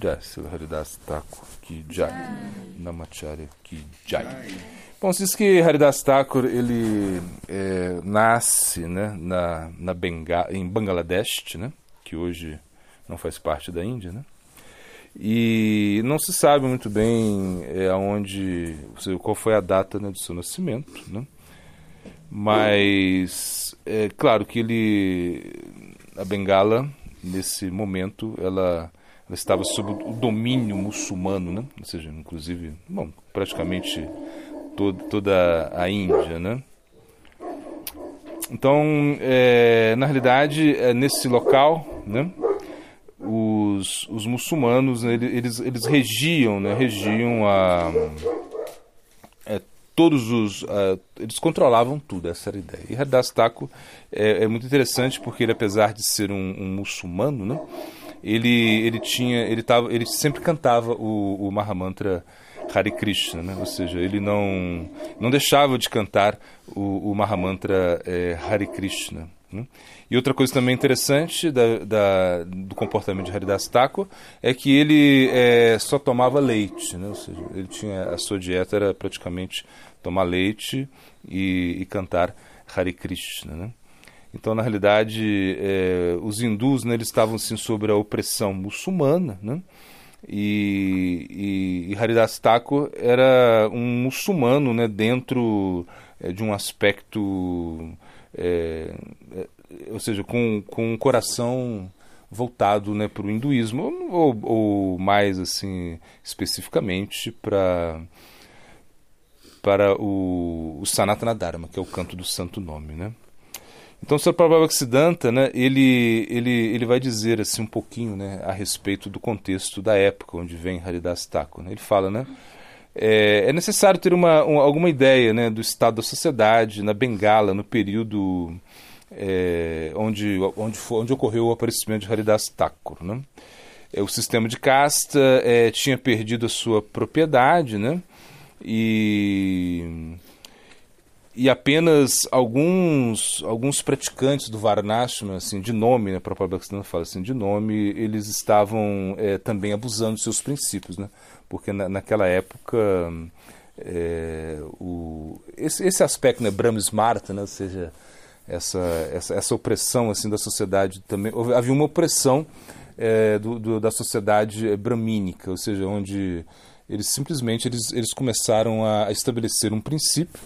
Jai, Haridas Thakur Ki Jai, Namacharya Ki Jai. Bom, se diz que Haridas Thakur ele é, nasce né, na, na Benga, em Bangladesh, né, que hoje não faz parte da Índia, né? E não se sabe muito bem é, aonde, qual foi a data né, do seu nascimento, né? Mas é claro que ele, a Bengala nesse momento, ela estava sob o domínio muçulmano, né? Ou seja, inclusive, bom, praticamente todo, toda a Índia, né? Então, é, na realidade, é nesse local, né? os, os muçulmanos né, eles, eles regiam, né, regiam a, é, todos os uh, eles controlavam tudo essa era a ideia e Hadastaco é, é, muito interessante porque ele apesar de ser um, um, muçulmano né ele ele tinha ele tava ele sempre cantava o, o Mahamantra Hare Krishna né ou seja ele não não deixava de cantar o, o Mahamantra é, Hare Krishna né? E outra coisa também interessante da, da, do comportamento de Haridas Thakur é que ele é, só tomava leite, né? ou seja, ele tinha a sua dieta era praticamente tomar leite e, e cantar Hare Krishna. Né? Então, na realidade, é, os hindus né, eles estavam assim, sobre a opressão muçulmana, né? e, e, e Haridas Thakur era um muçulmano né, dentro é, de um aspecto é, é, ou seja, com, com um coração voltado né, para o hinduísmo, ou, ou, mais assim especificamente para para o, o Sanatana Dharma, que é o canto do santo nome, né? Então, o Sr. Prabhupada né, ele, ele, ele vai dizer assim um pouquinho né, a respeito do contexto da época onde vem Haridas Thakur. Né? Ele fala, né, é, é necessário ter uma, uma, alguma ideia né, do estado da sociedade na Bengala no período é, onde, onde, foi, onde ocorreu o aparecimento de Haridas Thakur. Né? É, o sistema de casta é, tinha perdido a sua propriedade né? e, e apenas alguns, alguns praticantes do Varnashram, assim, de nome, né, para o fala assim, de nome, eles estavam é, também abusando dos seus princípios. Né? porque na, naquela época é, o, esse, esse, aspecto, né, Brahma Smarta, né, ou seja, essa, essa, essa opressão assim da sociedade também, havia uma opressão é, do, do, da sociedade bramínica, ou seja, onde eles simplesmente eles, eles começaram a estabelecer um princípio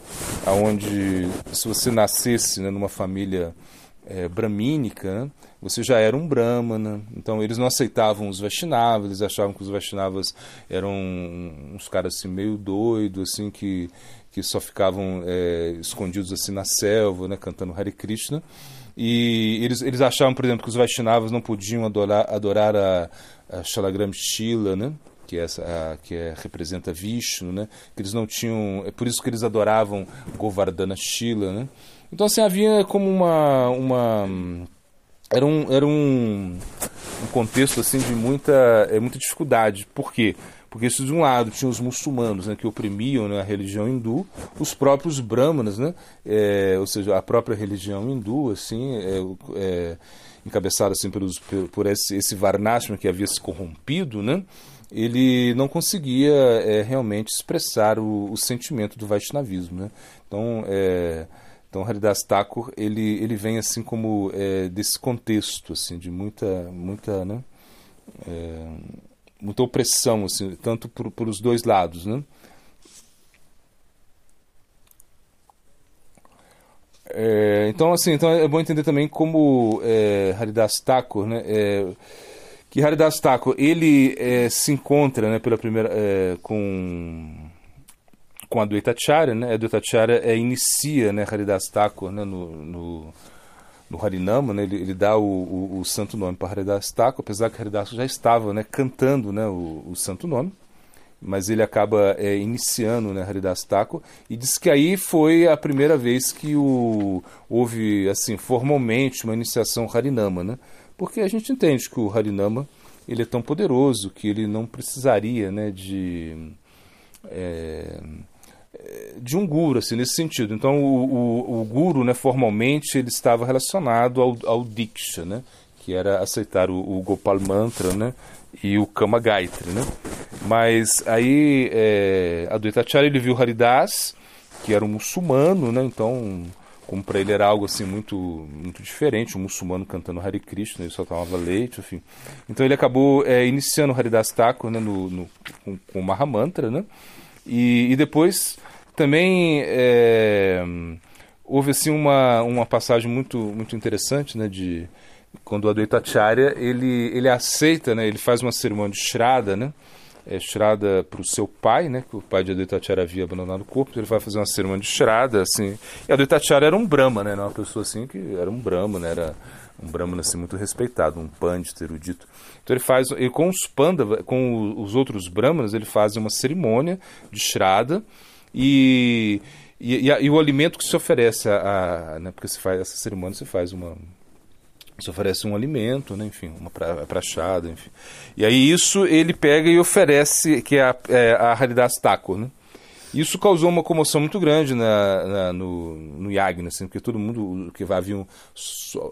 aonde se você nascesse né, numa família é, bramínica, né, você já era um brahmana. Então eles não aceitavam os Vaishnavas, eles achavam que os Vaishnavas eram uns caras assim meio doidos, assim que que só ficavam é, escondidos assim na selva, né, cantando Hare Krishna. E eles, eles achavam, por exemplo, que os Vaishnavas não podiam adorar, adorar a, a Shalagram Shila, né? Que é a, que é, representa Vishnu, né? Que eles não tinham, é por isso que eles adoravam Govardhana Shila, né? Então assim havia como uma uma era um, era um, um contexto assim de muita, é, muita dificuldade. Por quê? Porque isso de um lado tinha os muçulmanos né, que oprimiam né, a religião hindu, os próprios brahmanas, né, é, ou seja, a própria religião hindu, assim, é, é, encabeçada assim pelos, por, por esse, esse Varnashram que havia se corrompido, né, ele não conseguia é, realmente expressar o, o, sentimento do Vaishnavismo. Né? Então, é, então, Haridas Thakur, ele, ele vem assim como é, desse contexto, assim, de muita, muita, né, é, muita opressão, assim, tanto por, por os dois lados, né. É, então, assim, então é bom entender também como é, Haridas Thakur, né, que Haridas Thakur, ele é, se encontra, né, pela primeira, é, com com a Dvaitacharya, né? A Dvaitacharya é, inicia, né, Haridas Thakur, né, no, no, no Harinama, né? Ele, ele dá o, o, o, santo nome para Haridas Thakur, apesar que Haridas já estava, né, cantando, né, o, o santo nome, mas ele acaba é, iniciando, né, Haridas Thakur, e diz que aí foi a primeira vez que o, houve, assim, formalmente uma iniciação Harinama, né? Porque a gente entende que o Harinama ele é tão poderoso que ele não precisaria, né, de é, de um guru, assim, nesse sentido. Então, o, o, o guru, né, formalmente, ele estava relacionado ao, ao Diksha, né, que era aceitar o, o Gopal Mantra, né? E o Kama Gayatri, né? Mas aí é, Advaitacharya ele viu Haridas, que era um muçulmano, né? Então, como para ele era algo assim muito muito diferente, um muçulmano cantando Hare Krishna, ele só tomava leite, enfim. Então ele acabou é, iniciando o Haridas Thakur, né? No, no, com, com o Mahamantra, né? E, e depois também é, houve assim uma, uma passagem muito muito interessante, né? De quando o Advaitacharya ele ele aceita, né? Ele faz uma cerimônia de Shraddha, né? É, Shraddha para o seu pai, né? Que o pai de Advaitacharya havia abandonado o corpo, então ele vai fazer uma cerimônia de Shraddha, assim. E Advaitacharya era um Brahma, né? Era uma pessoa assim que era um Brahma, né? Era um Brahmana assim, muito respeitado, um pandita erudito. Então ele faz, e com os Pandava, com os outros Brahmanas, ele faz uma cerimônia de Shraddha e, e, e, e, o alimento que se oferece, a, a né, porque se faz essa cerimônia, se faz uma se oferece um alimento, né, enfim, uma pra, prachada, enfim. E aí isso ele pega e oferece, que é a, é, a Haridas Thakur, né? Isso causou uma comoção muito grande na, na no, no Yagna, assim, porque todo mundo, que haviam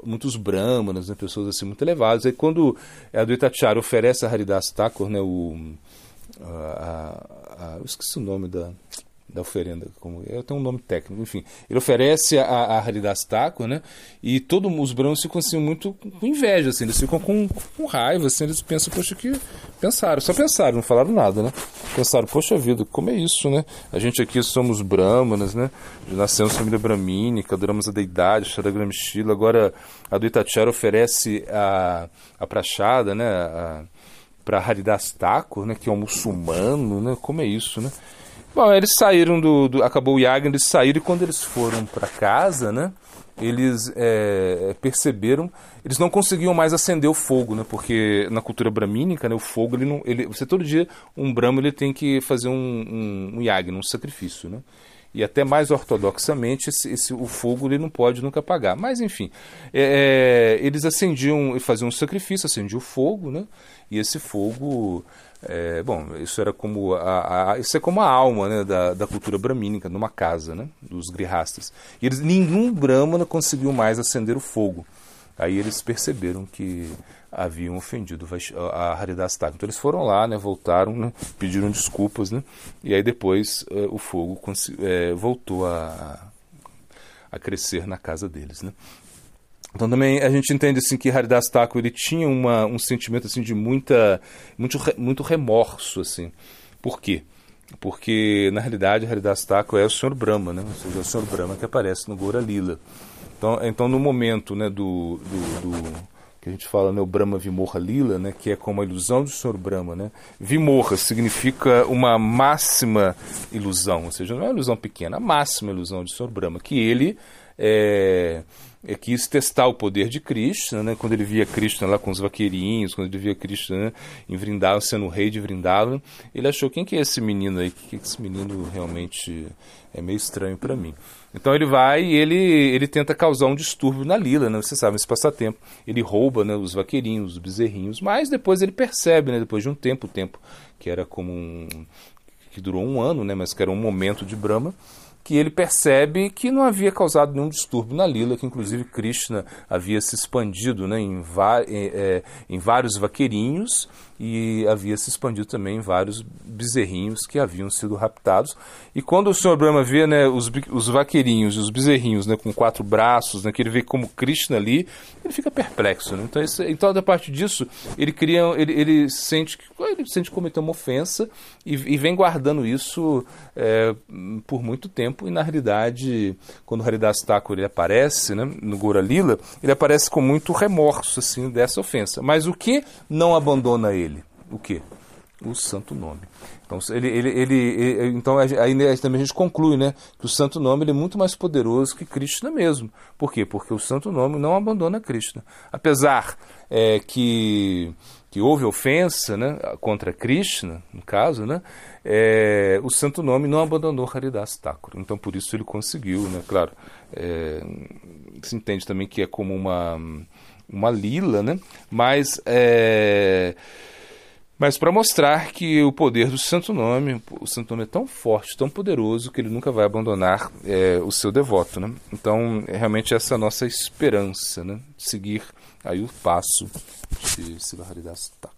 muitos brahmanas, né, pessoas assim muito elevadas. Aí quando a Advaitacharya oferece a Haridas Thakur, né, o, a, a, a, eu esqueci o nome da da oferenda, como eu tenho um nome técnico, enfim, ele oferece a, a Haridas Thakur, né? E todos os brancos ficam assim muito com inveja, assim, eles ficam com, com raiva, assim, eles pensam, poxa, que pensaram, só pensaram, não falaram nada, né? Pensaram, poxa vida, como é isso, né? A gente aqui somos brahmanas, né? Nascemos família brahmínica, adoramos a deidade, Shila, agora a do Itatiara oferece a, a prachada, né? A, para Haridas Thakur, né, que é um muçulmano, né? Como é isso, né? Bom, eles saíram do, do acabou o Yagna, eles saíram e quando eles foram para casa, né? Eles é, perceberam, eles não conseguiam mais acender o fogo, né? Porque na cultura bramínica, né, o fogo ele não, ele, você todo dia um brahmo ele tem que fazer um, um, um yagna, um sacrifício, né? E até mais ortodoxamente esse, esse, o fogo ele não pode nunca apagar. Mas enfim, é, é eles acendiam, faziam um sacrifício, acendiam o fogo, né? E esse fogo é, bom, isso era como a, a, isso é como a alma né, da, da cultura bramínica numa casa, né, dos grihastas. E eles, nenhum brahmana conseguiu mais acender o fogo. Aí eles perceberam que haviam ofendido a Haridas Thakur. Então eles foram lá, né, voltaram, né, pediram desculpas, né, e aí depois uh, o fogo uh, voltou a, a crescer na casa deles, né. Então também a gente entende assim que Haridas Thakur ele tinha uma, um sentimento assim de muita muito muito remorso assim. Por quê? Porque na realidade Haridas Thakur é o Sr. Brahma, né? Ou seja, é o Sr. Brahma que aparece no Gora Lila. Então, então no momento, né, do, do, do que a gente fala, né, o Brahma Vimorra Lila, né, que é como a ilusão do Sr. Brahma, né? Vimorra significa uma máxima ilusão, ou seja, não é uma ilusão pequena, a máxima ilusão do Sr. Brahma, que ele é, é, quis testar o poder de Krishna, né? quando ele via Krishna lá com os vaqueirinhos, quando ele via Krishna né? em Vrindavan, sendo o rei de Vrindavan, ele achou, quem que é esse menino aí? Que, que esse menino realmente é meio estranho para mim. Então ele vai e ele, ele tenta causar um distúrbio na lila, né? Você sabe, esse passatempo. Ele rouba né, os vaqueirinhos, os bezerrinhos, mas depois ele percebe, né, depois de um tempo, o tempo que era como um... que durou um ano, né, mas que era um momento de Brahma, que ele percebe que não havia causado nenhum distúrbio na lila, que inclusive Krishna havia se expandido né, em, é, em vários vaqueirinhos e havia se expandido também vários bezerrinhos que haviam sido raptados. E quando o Sr. Brahma vê né, os, os vaqueirinhos e os bezerrinhos né, com quatro braços, né, que ele vê como Krishna ali, ele fica perplexo. Né? Então, isso, então, da parte disso, ele cria, ele, ele sente que ele sente cometer uma ofensa e, e vem guardando isso é, por muito tempo. E na realidade, quando o Haridas Thakur ele aparece né, no Gora Lila, ele aparece com muito remorso assim, dessa ofensa. Mas o que não abandona ele? O quê? O santo nome. Então, ele, ele, ele, ele então aí também a gente conclui né, que o santo nome ele é muito mais poderoso que Krishna mesmo. Por quê? Porque o santo nome não abandona Krishna. Apesar é, que, que houve ofensa né, contra Krishna, no caso, né, é, o santo nome não abandonou Haridas Thakur. Então, por isso ele conseguiu, né, claro. É, se entende também que é como uma, uma lila, né, mas. É, mas para mostrar que o poder do Santo Nome, o Santo Nome é tão forte, tão poderoso, que ele nunca vai abandonar é, o seu devoto. Né? Então, é realmente essa a nossa esperança, né? seguir aí o passo de Siddhartha